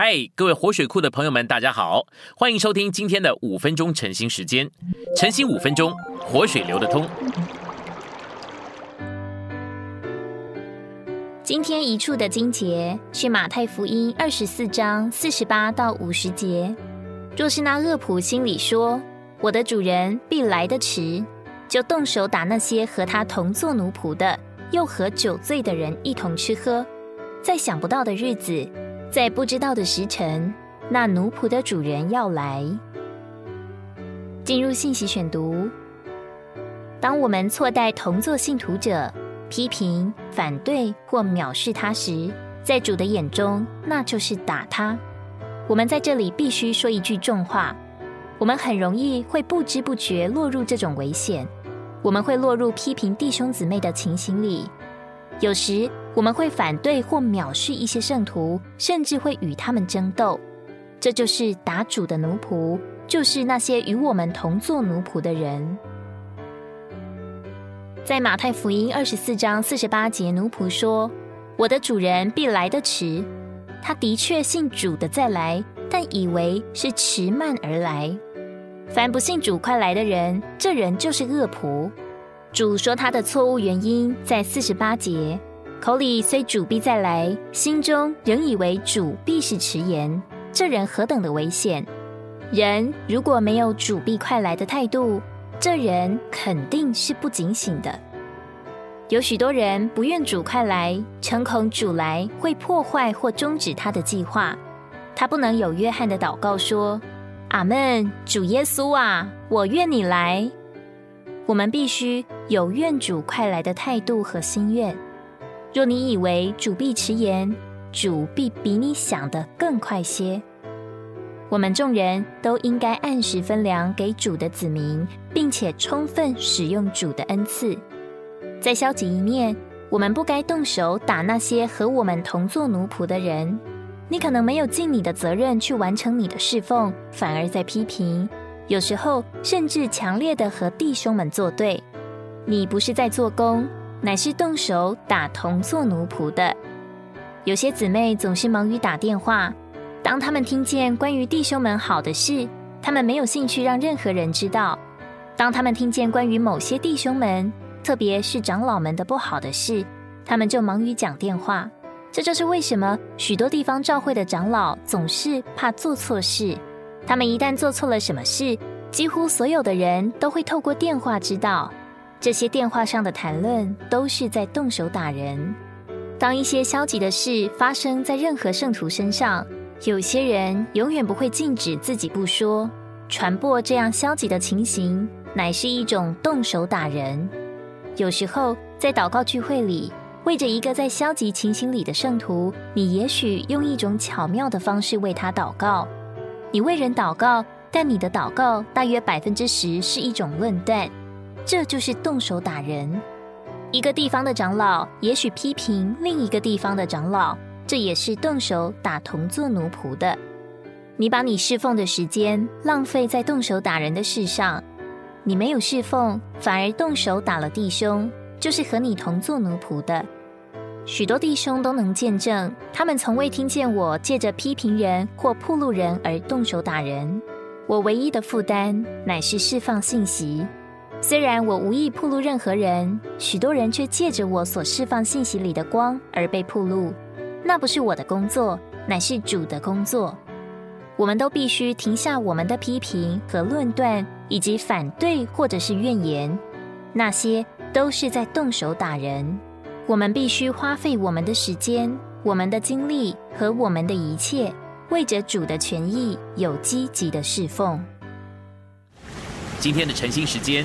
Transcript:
嗨，各位活水库的朋友们，大家好，欢迎收听今天的五分钟晨兴时间。晨兴五分钟，活水流得通。今天一处的经节是马太福音二十四章四十八到五十节。若是那恶仆心里说：“我的主人必来得迟”，就动手打那些和他同做奴仆的，又和酒醉的人一同吃喝，在想不到的日子。在不知道的时辰，那奴仆的主人要来。进入信息选读。当我们错待同作信徒者，批评、反对或藐视他时，在主的眼中，那就是打他。我们在这里必须说一句重话：我们很容易会不知不觉落入这种危险，我们会落入批评弟兄姊妹的情形里。有时我们会反对或藐视一些圣徒，甚至会与他们争斗。这就是打主的奴仆，就是那些与我们同做奴仆的人。在马太福音二十四章四十八节，奴仆说：“我的主人必来得迟。”他的确信主的再来，但以为是迟慢而来。凡不信主快来的人，这人就是恶仆。主说他的错误原因在四十八节，口里虽主必再来，心中仍以为主必是迟延。这人何等的危险！人如果没有主必快来的态度，这人肯定是不警醒的。有许多人不愿主快来，诚恐主来会破坏或终止他的计划。他不能有约翰的祷告说：“阿门，主耶稣啊，我愿你来。”我们必须有愿主快来的态度和心愿。若你以为主必迟延，主必比你想的更快些。我们众人都应该按时分粮给主的子民，并且充分使用主的恩赐。在消极一面，我们不该动手打那些和我们同做奴仆的人。你可能没有尽你的责任去完成你的侍奉，反而在批评。有时候甚至强烈的和弟兄们作对，你不是在做工，乃是动手打同做奴仆的。有些姊妹总是忙于打电话，当他们听见关于弟兄们好的事，他们没有兴趣让任何人知道；当他们听见关于某些弟兄们，特别是长老们的不好的事，他们就忙于讲电话。这就是为什么许多地方教会的长老总是怕做错事。他们一旦做错了什么事，几乎所有的人都会透过电话知道。这些电话上的谈论都是在动手打人。当一些消极的事发生在任何圣徒身上，有些人永远不会禁止自己不说。传播这样消极的情形，乃是一种动手打人。有时候在祷告聚会里，为着一个在消极情形里的圣徒，你也许用一种巧妙的方式为他祷告。你为人祷告，但你的祷告大约百分之十是一种论断，这就是动手打人。一个地方的长老也许批评另一个地方的长老，这也是动手打同做奴仆的。你把你侍奉的时间浪费在动手打人的事上，你没有侍奉，反而动手打了弟兄，就是和你同做奴仆的。许多弟兄都能见证，他们从未听见我借着批评人或铺路人而动手打人。我唯一的负担乃是释放信息。虽然我无意铺路任何人，许多人却借着我所释放信息里的光而被铺路。那不是我的工作，乃是主的工作。我们都必须停下我们的批评和论断，以及反对或者是怨言，那些都是在动手打人。我们必须花费我们的时间、我们的精力和我们的一切，为着主的权益有积极的侍奉。今天的晨兴时间，